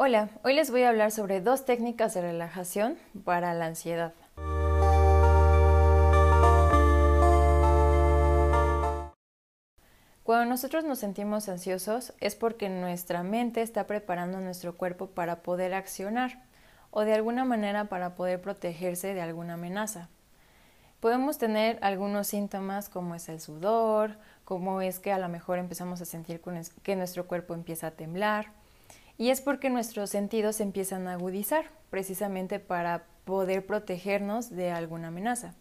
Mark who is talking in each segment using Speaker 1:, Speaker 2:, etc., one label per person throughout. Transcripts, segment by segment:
Speaker 1: Hola, hoy les voy a hablar sobre dos técnicas de relajación para la ansiedad. Cuando nosotros nos sentimos ansiosos es porque nuestra mente está preparando nuestro cuerpo para poder accionar o de alguna manera para poder protegerse de alguna amenaza. Podemos tener algunos síntomas como es el sudor, como es que a lo mejor empezamos a sentir que nuestro cuerpo empieza a temblar, y es porque nuestros sentidos se empiezan a agudizar, precisamente para poder protegernos de alguna amenaza.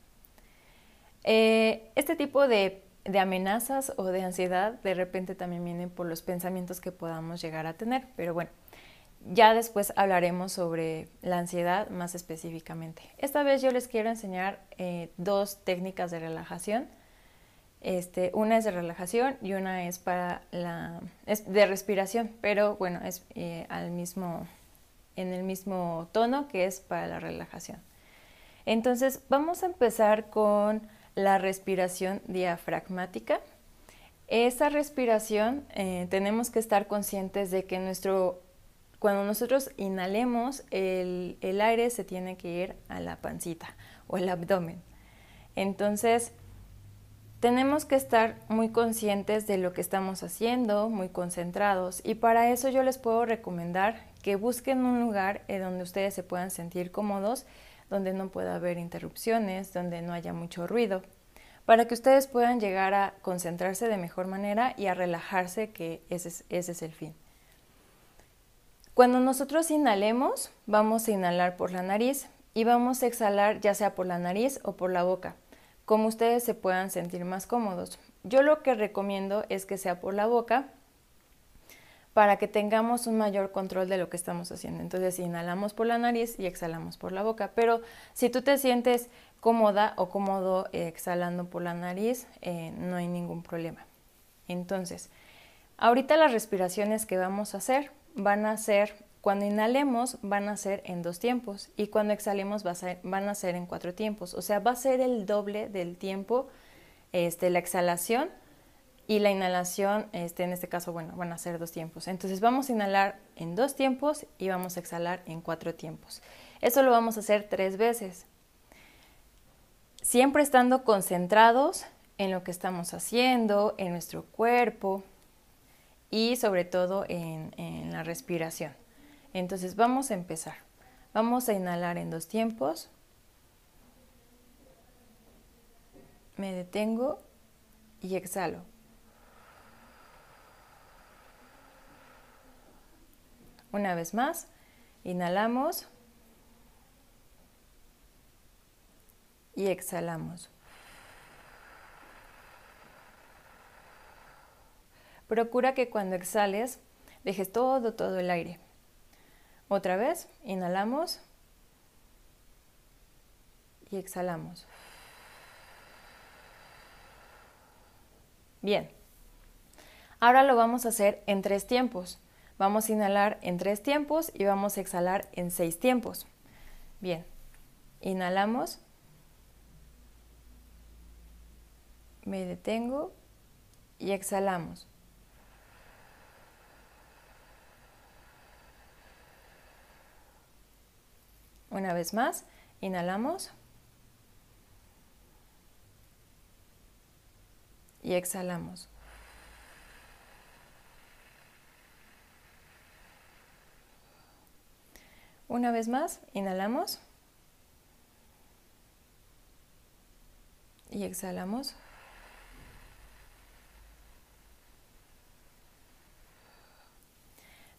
Speaker 1: Eh, este tipo de, de, amenazas o de ansiedad de repente también vienen por los pensamientos que podamos llegar a tener, pero bueno, ya después hablaremos sobre la ansiedad más específicamente. Esta vez yo les quiero enseñar eh, dos técnicas de relajación este, una es de relajación y una es para la es de respiración, pero bueno, es eh, al mismo, en el mismo tono que es para la relajación. Entonces, vamos a empezar con la respiración diafragmática. Esa respiración eh, tenemos que estar conscientes de que nuestro, cuando nosotros inhalemos, el, el aire se tiene que ir a la pancita o el abdomen. Entonces, tenemos que estar muy conscientes de lo que estamos haciendo, muy concentrados y para eso yo les puedo recomendar que busquen un lugar en donde ustedes se puedan sentir cómodos, donde no pueda haber interrupciones, donde no haya mucho ruido, para que ustedes puedan llegar a concentrarse de mejor manera y a relajarse, que ese es, ese es el fin. Cuando nosotros inhalemos, vamos a inhalar por la nariz y vamos a exhalar ya sea por la nariz o por la boca como ustedes se puedan sentir más cómodos. Yo lo que recomiendo es que sea por la boca para que tengamos un mayor control de lo que estamos haciendo. Entonces inhalamos por la nariz y exhalamos por la boca. Pero si tú te sientes cómoda o cómodo exhalando por la nariz, eh, no hay ningún problema. Entonces, ahorita las respiraciones que vamos a hacer van a ser cuando inhalemos van a ser en dos tiempos y cuando exhalemos van a ser en cuatro tiempos. O sea, va a ser el doble del tiempo este, la exhalación y la inhalación, este, en este caso, bueno, van a ser dos tiempos. Entonces vamos a inhalar en dos tiempos y vamos a exhalar en cuatro tiempos. Eso lo vamos a hacer tres veces. Siempre estando concentrados en lo que estamos haciendo, en nuestro cuerpo y sobre todo en la respiración. Entonces vamos a empezar. Vamos a inhalar en dos tiempos. Me detengo y exhalo. Una vez más, inhalamos y exhalamos. Procura que cuando exhales dejes todo, todo el aire. Otra vez, inhalamos y exhalamos. Bien, ahora lo vamos a hacer en tres tiempos. Vamos a inhalar en tres tiempos y vamos a exhalar en seis tiempos. Bien, inhalamos, me detengo y exhalamos. Una vez más, inhalamos. Y exhalamos. Una vez más, inhalamos. Y exhalamos.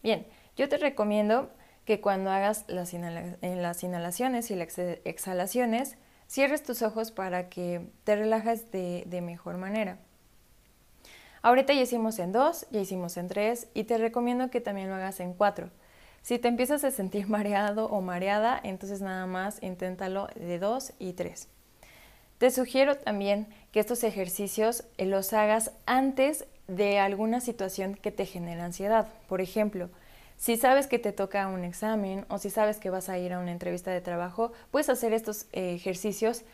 Speaker 1: Bien, yo te recomiendo que cuando hagas las, las inhalaciones y las exhalaciones, cierres tus ojos para que te relajes de, de mejor manera. Ahorita ya hicimos en dos, ya hicimos en tres y te recomiendo que también lo hagas en cuatro. Si te empiezas a sentir mareado o mareada, entonces nada más inténtalo de dos y tres. Te sugiero también que estos ejercicios los hagas antes de alguna situación que te genere ansiedad. Por ejemplo, si sabes que te toca un examen o si sabes que vas a ir a una entrevista de trabajo, puedes hacer estos eh, ejercicios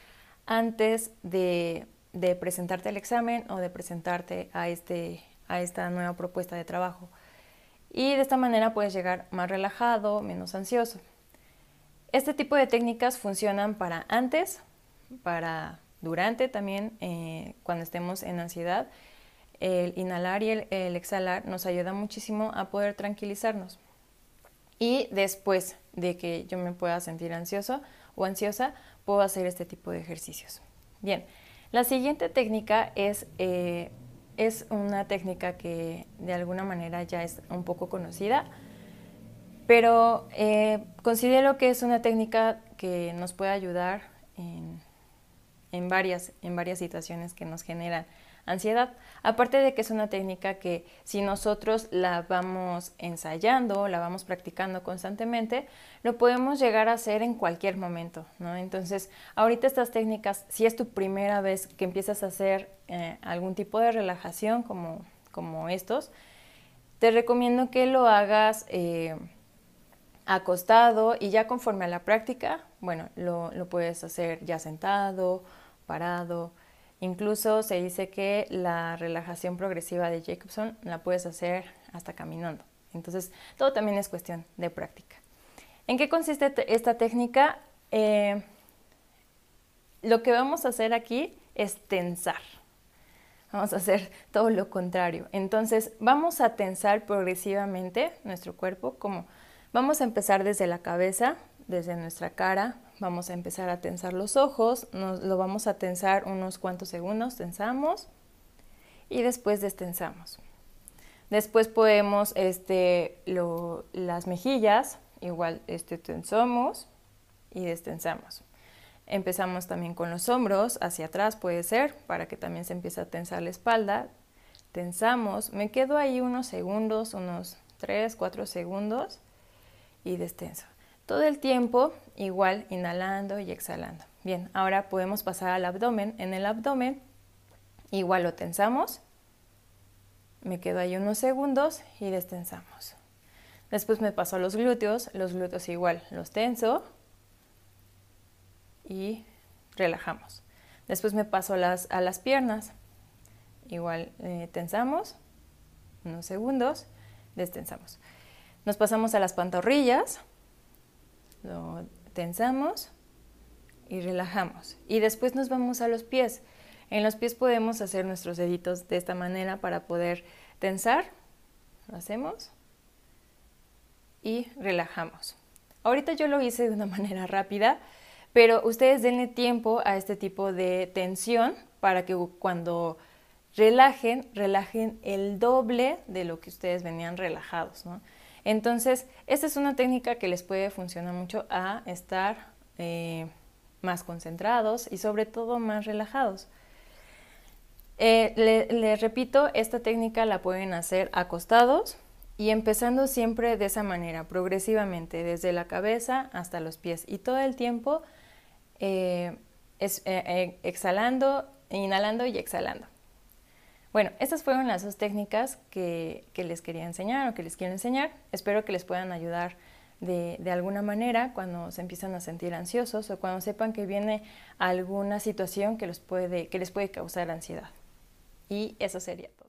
Speaker 1: antes de, presentarte al examen o de presentarte a, este, a esta nueva propuesta de trabajo. y de esta manera puedes llegar más relajado, menos ansioso. Este tipo de técnicas funcionan para antes, para durante también, eh, cuando estemos en ansiedad. El inhalar y el exhalar nos ayuda muchísimo a poder tranquilizarnos. Y después de que yo me pueda sentir ansioso o ansiosa, puedo hacer este tipo de ejercicios. Bien, la siguiente técnica es, eh, es una técnica que de alguna manera ya es un poco conocida, pero eh, considero que es una técnica que nos puede ayudar en, varias, en varias situaciones que nos generan ansiedad. Aparte de que es una técnica que si nosotros la vamos ensayando, la vamos practicando constantemente, lo podemos llegar a hacer en cualquier momento, ¿no? Entonces, ahorita estas técnicas, si es tu primera vez que empiezas a hacer eh, algún tipo de relajación como, como estos, te recomiendo que lo hagas eh, acostado y ya conforme a la práctica, bueno, lo, lo puedes hacer ya sentado, parado, Incluso se dice que la relajación progresiva de Jacobson la puedes hacer hasta caminando. Entonces, todo también es cuestión de práctica. ¿En qué consiste esta técnica? Eh, lo que vamos a hacer aquí es tensar. Vamos a hacer todo lo contrario. Entonces, vamos a tensar progresivamente nuestro cuerpo, como vamos a empezar desde la cabeza, desde nuestra cara, Vamos a empezar a tensar los ojos, nos, lo vamos a tensar unos cuantos segundos, tensamos y después destensamos. Después podemos, este, las mejillas, igual este, tensamos y destensamos. Empezamos también con los hombros, hacia atrás puede ser, para que también se empiece a tensar la espalda. Tensamos, me quedo ahí unos segundos, unos 3, 4 segundos y destenso. Todo el tiempo igual inhalando y exhalando. Bien, ahora podemos pasar al abdomen. En el abdomen igual lo tensamos. Me quedo ahí unos segundos y destensamos. Después me paso a los glúteos. Los glúteos igual los tenso y relajamos. Después me paso a las, a las piernas. Igual eh, tensamos unos segundos, destensamos. Nos pasamos a las pantorrillas lo tensamos y relajamos. Y después nos vamos a los pies. En los pies podemos hacer nuestros deditos de esta manera para poder tensar. Lo hacemos y relajamos. Ahorita yo lo hice de una manera rápida, pero ustedes denle tiempo a este tipo de tensión para que cuando relajen, relajen el doble de lo que ustedes venían relajados. Entonces, esta es una técnica que les puede funcionar mucho a estar eh, más concentrados y sobre todo más relajados. Eh, les repito, esta técnica la pueden hacer acostados y empezando siempre de esa manera, progresivamente, desde la cabeza hasta los pies y todo el tiempo eh, exhalando, inhalando y exhalando. Bueno, estas fueron las dos técnicas que, les quería enseñar o que les quiero enseñar. Espero que les puedan ayudar de, alguna manera cuando se empiezan a sentir ansiosos o cuando sepan que viene alguna situación que, puede, que les puede causar ansiedad. Y eso sería todo.